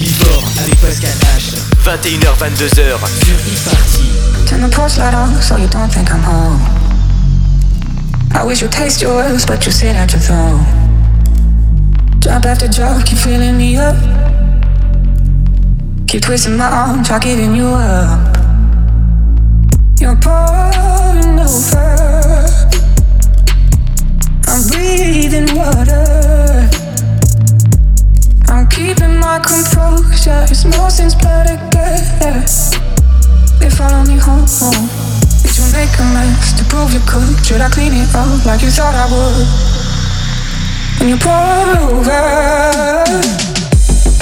Avec Pascal H. 21h, 22h sur e-party. Turn the on so you don't think I'm home. I wish you taste your words, but you sit at your throne. Drop after drop, keep filling me up. Keep twisting my arm, try giving you up. You're pouring over. I'm breathing water. Keeping my composure. It's more since blur together. They follow me home. Did you make a mess to prove you could? Should I clean it up like you thought I would? When you pour over.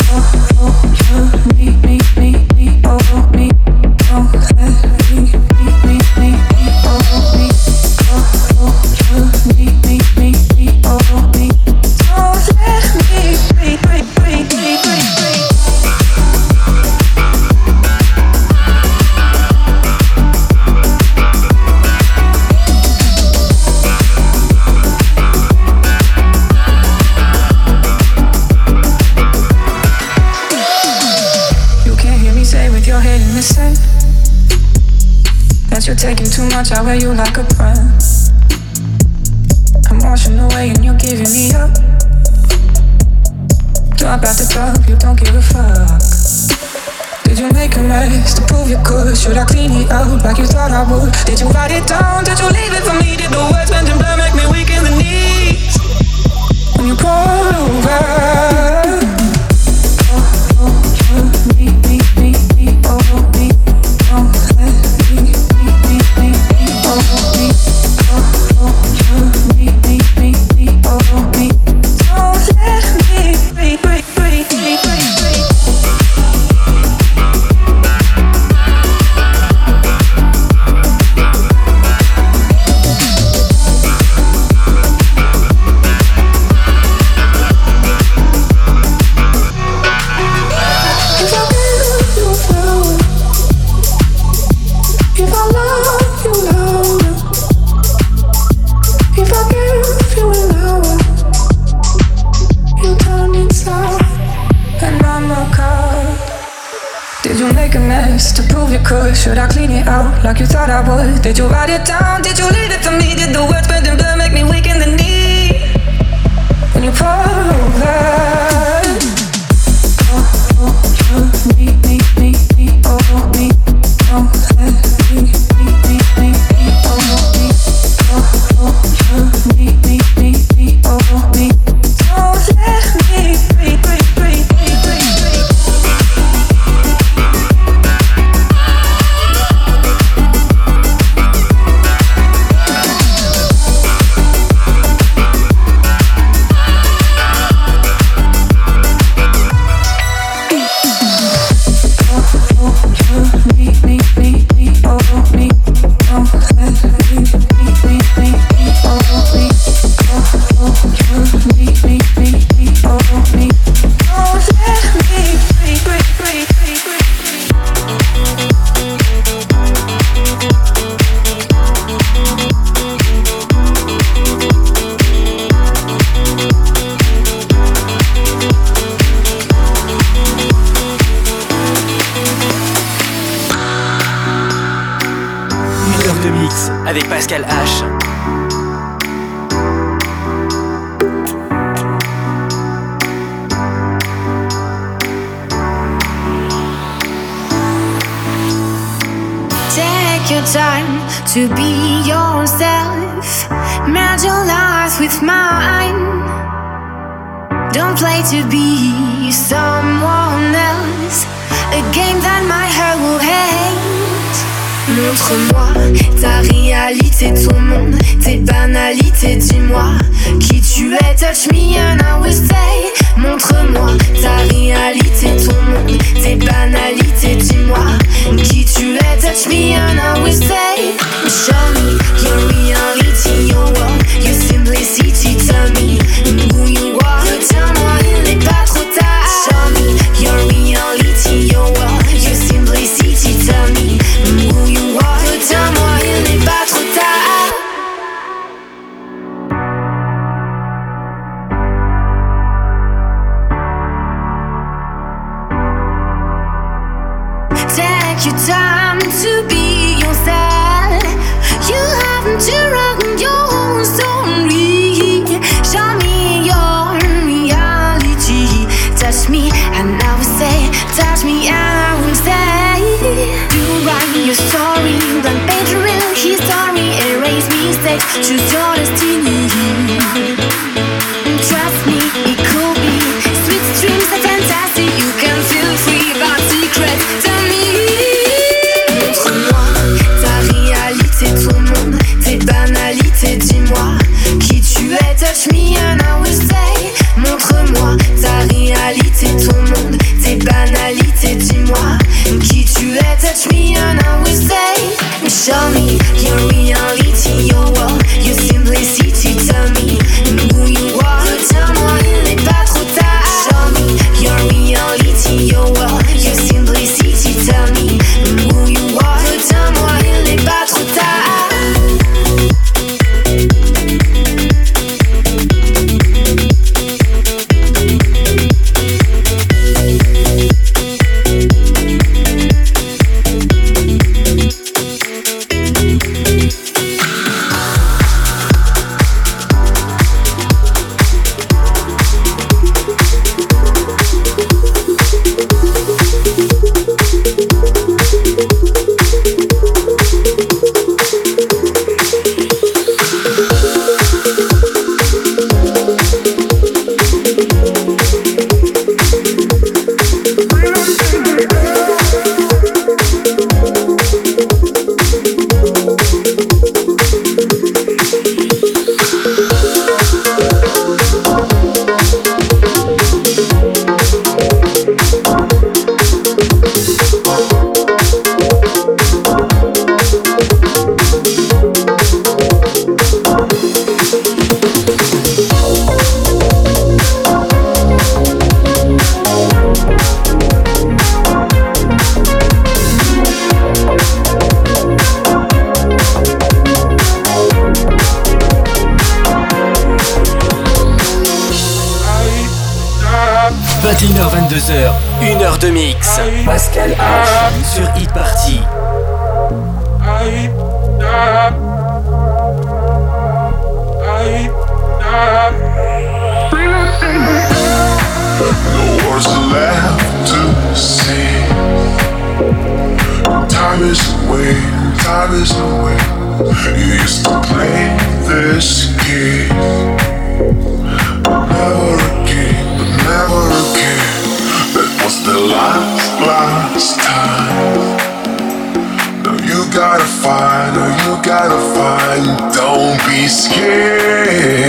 Oh, oh, me, me, me, me, oh, me, oh, me, me, me, oh, taking too much, I wear you like a friend. I'm washing away and you're giving me up. Drop out the top, you don't give a fuck. Did you make a mess to prove you could? Should I clean it up like you thought I would? Did you write it down? Did you leave it for me? Did the words bend and blur make me weak in the knees? When you pour over. To be yourself. Merge your life with mine. Don't play to be someone else. A game that my heart will hate. Montre-moi ta réalité, ton monde, tes banalités. Dis-moi qui tu es. Touch me and I will stay. Montre-moi ta réalité, ton monde, tes banalités. Dis-moi qui tu es. Touch me and I will stay. Show me your reality, your world, your simplicity. Tell me who you are. Retiens-moi, il n'est pas trop tard. Show me your reality, your world, to no words left to say. Time is away, time is away. You used to play this game, but never again, but never again. That was the last, last time. Now you gotta find, now you gotta find. Don't be scared.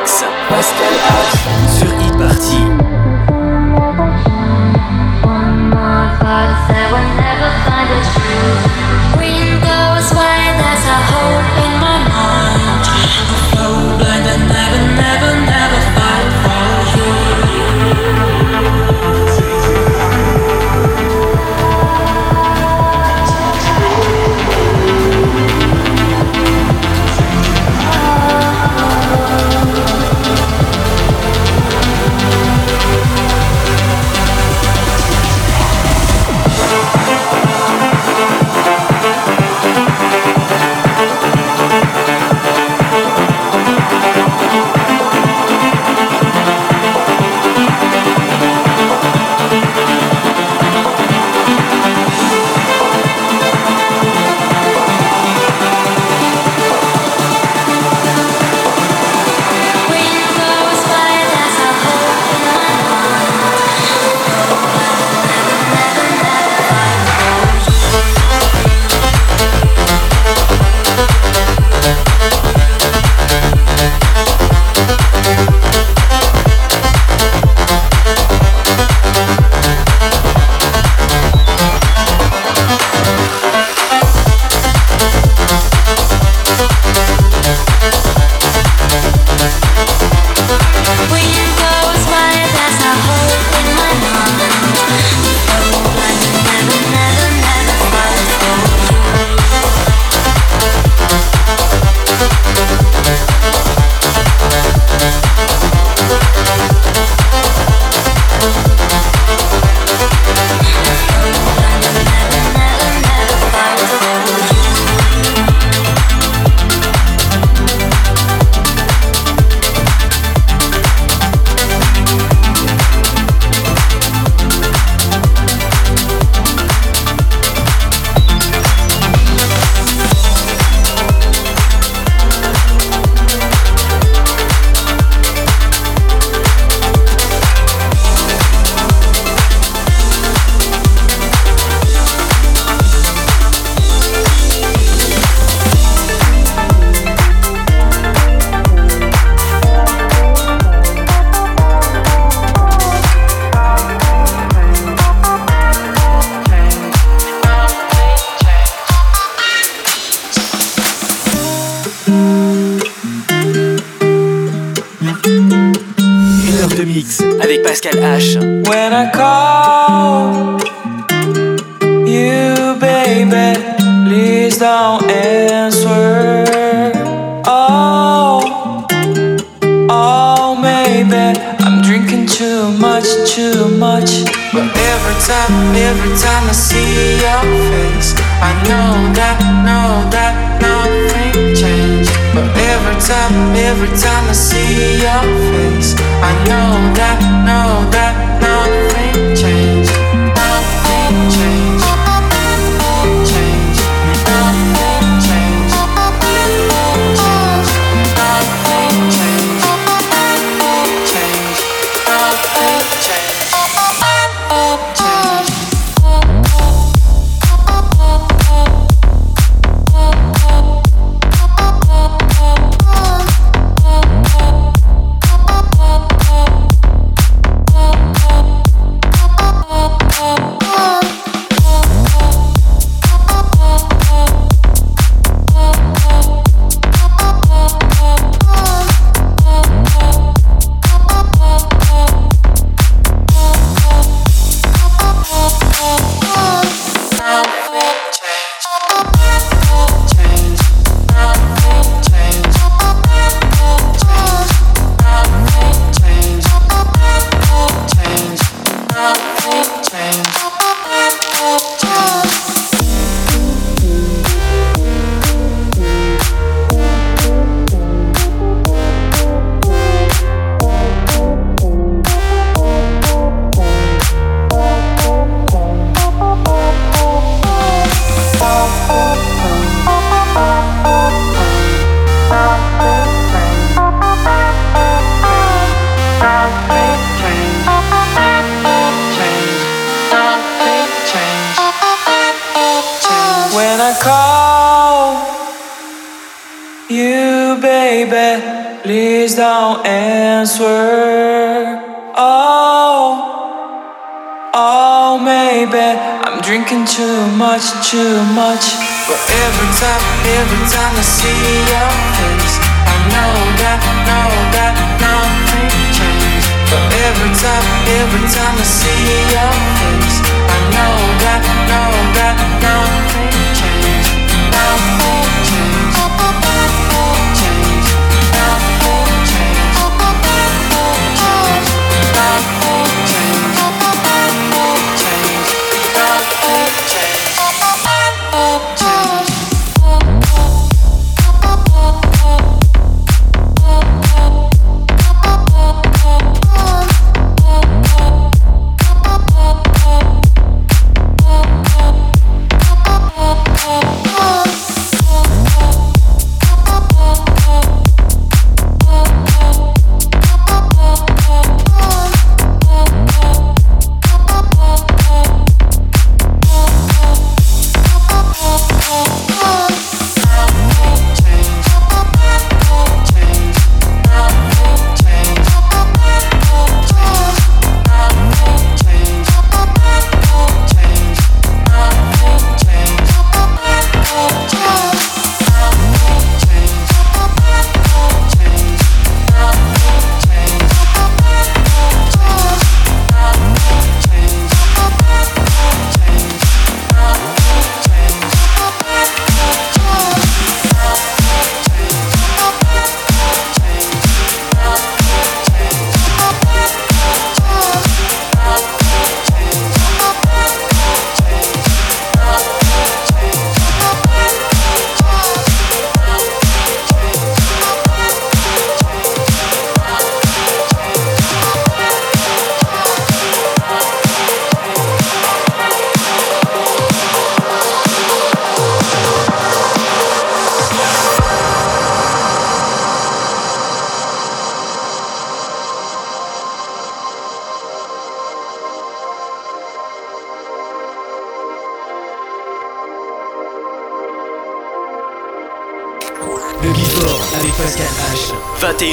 Mix. Pascal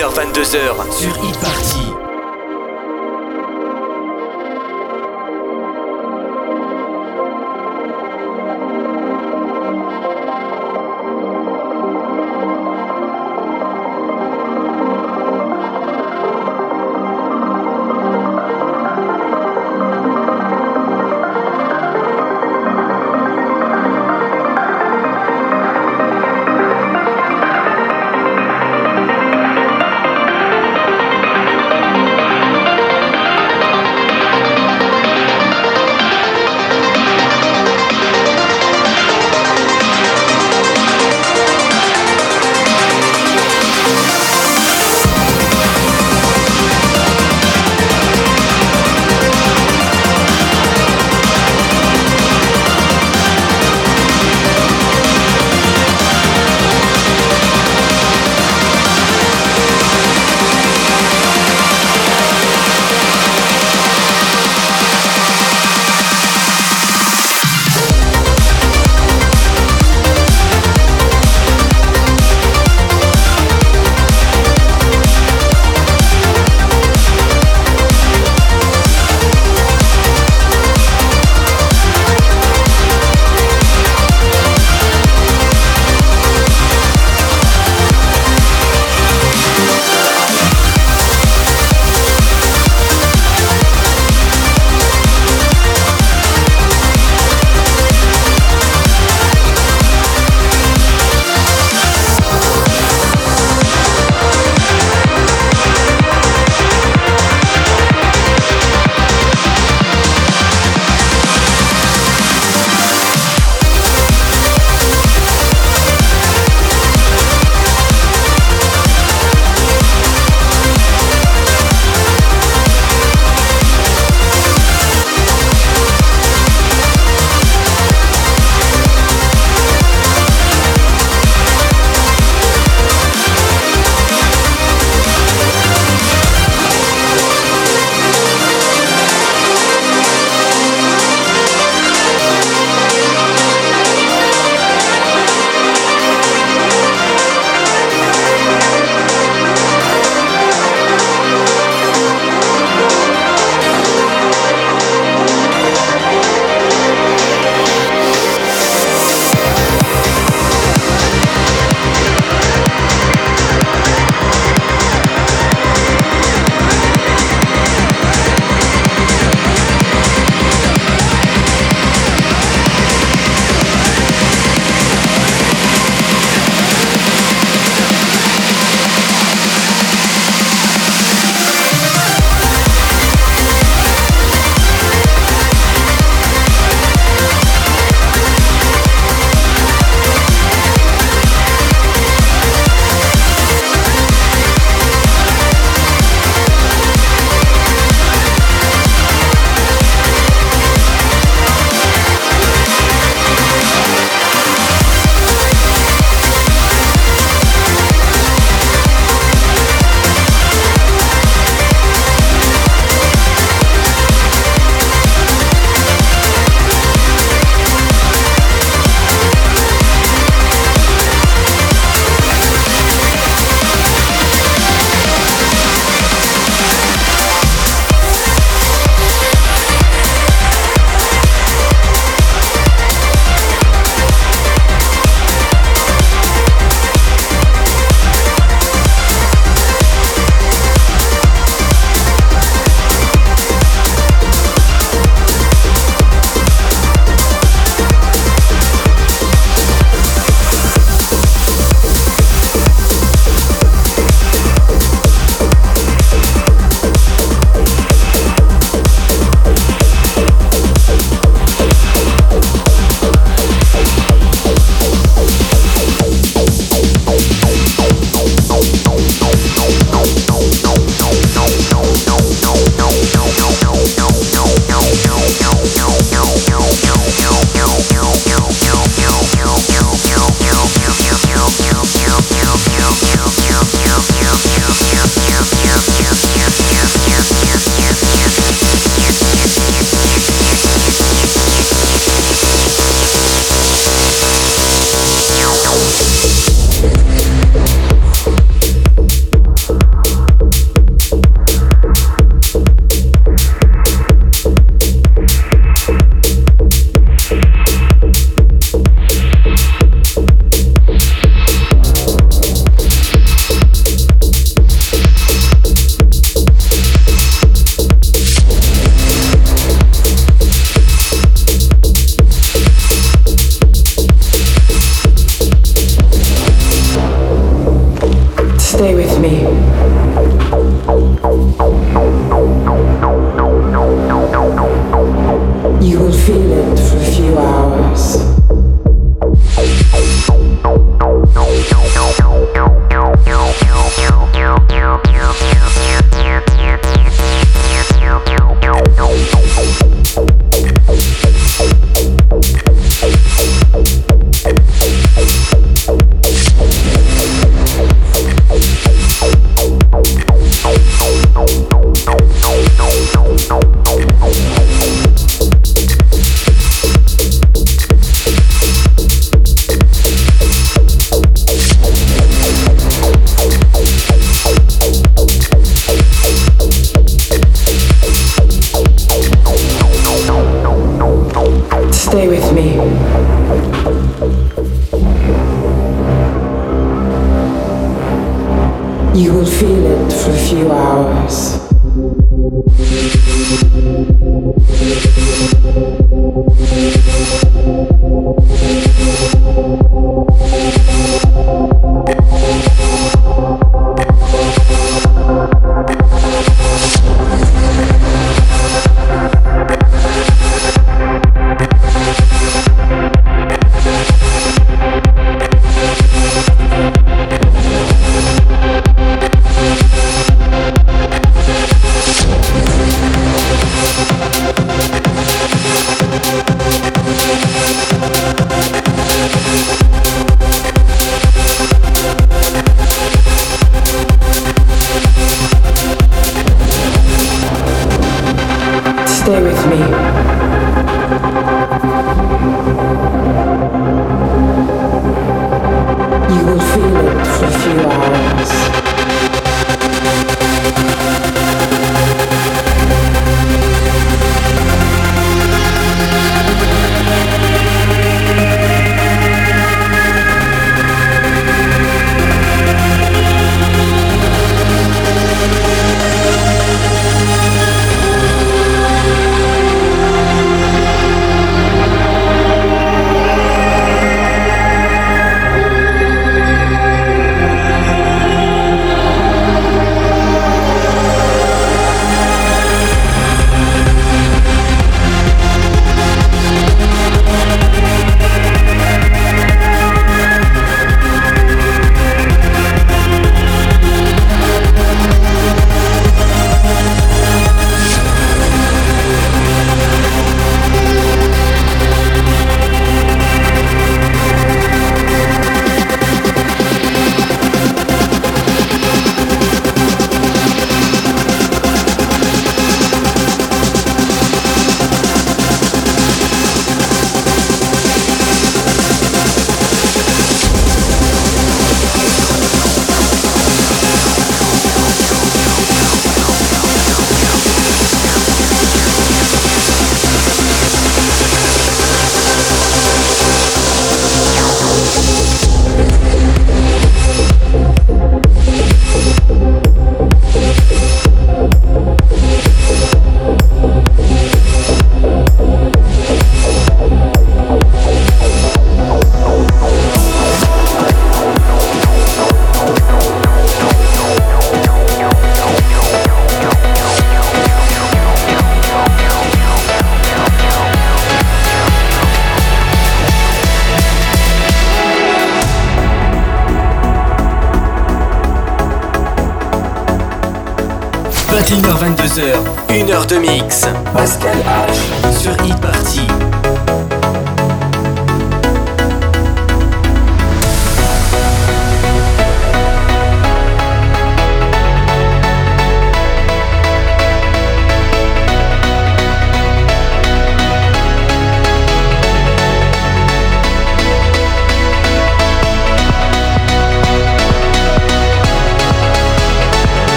21h-22h sur e-party.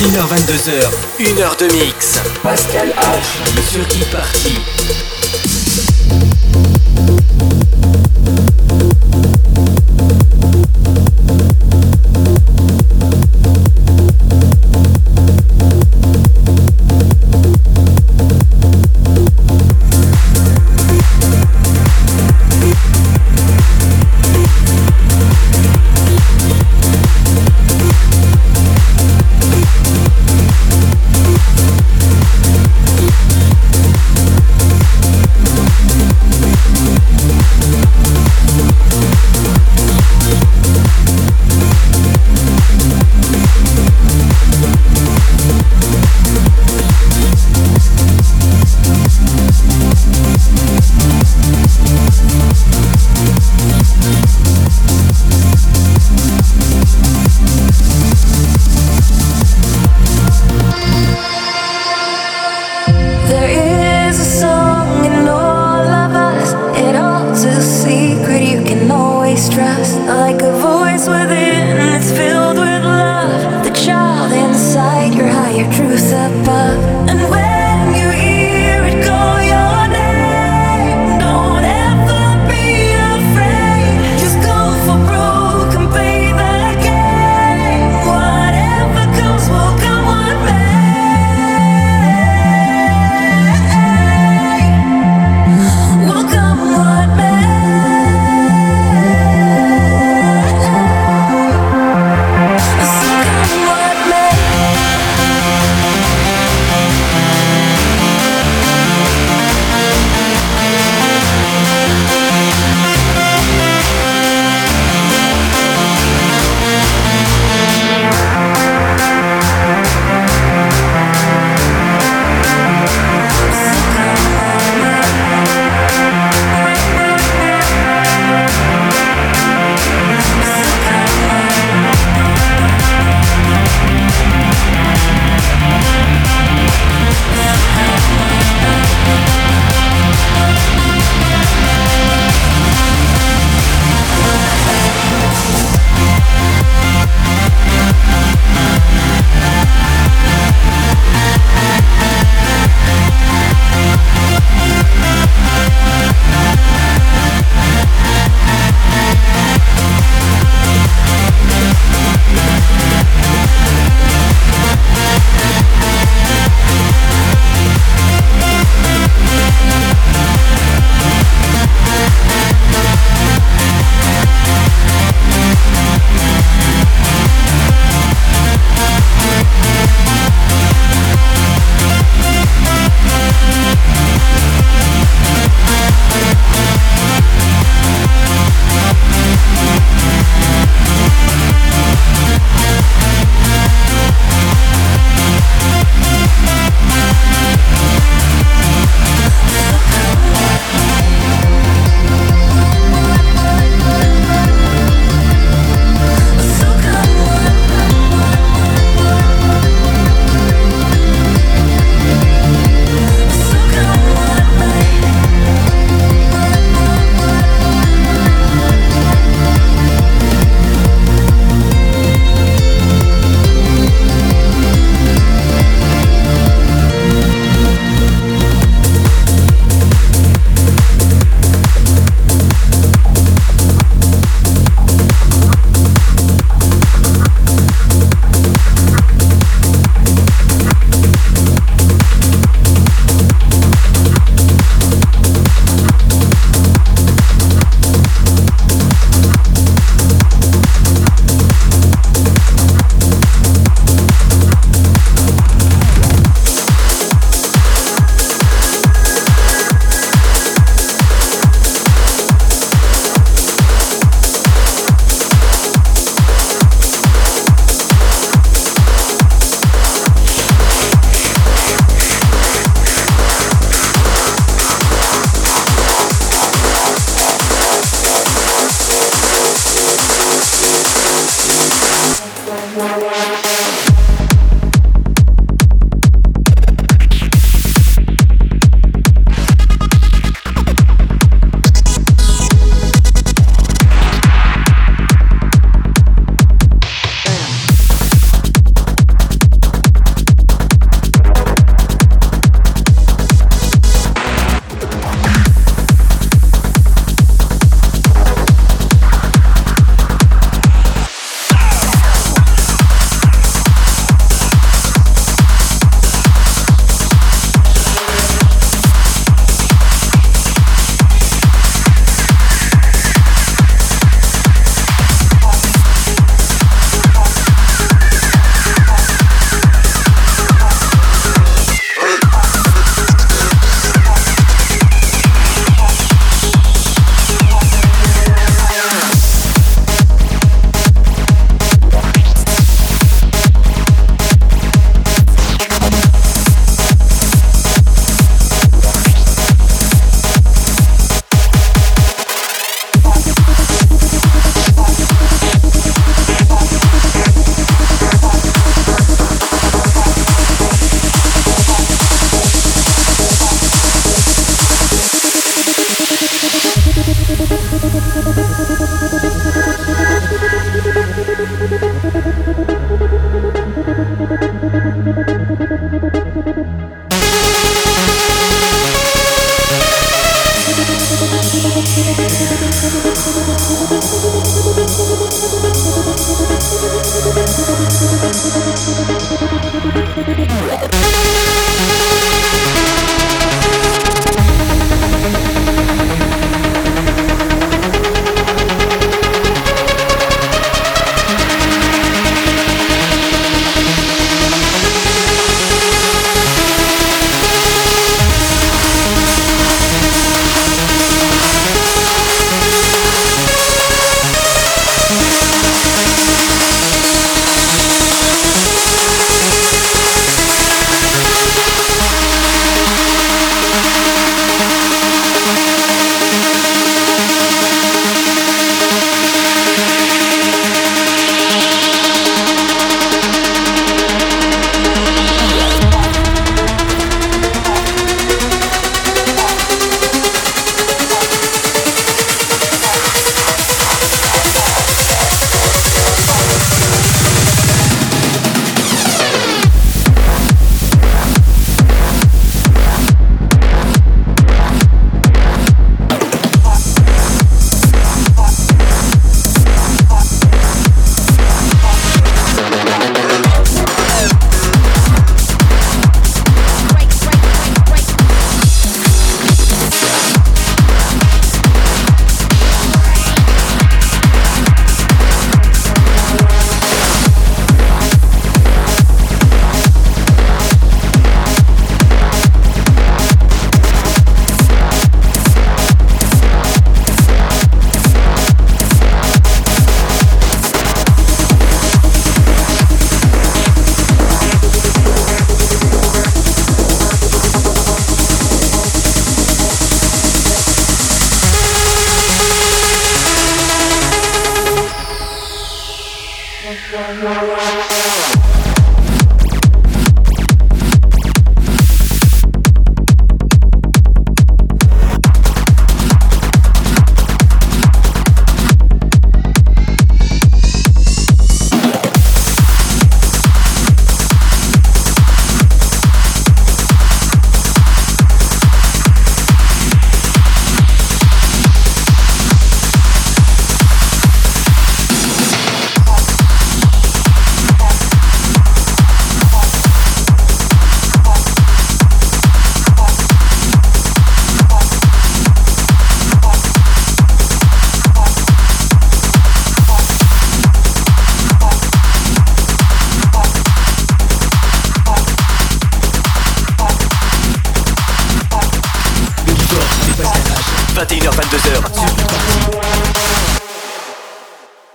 21h22h, 1 heure de mix. Pascal H. Sur e-party.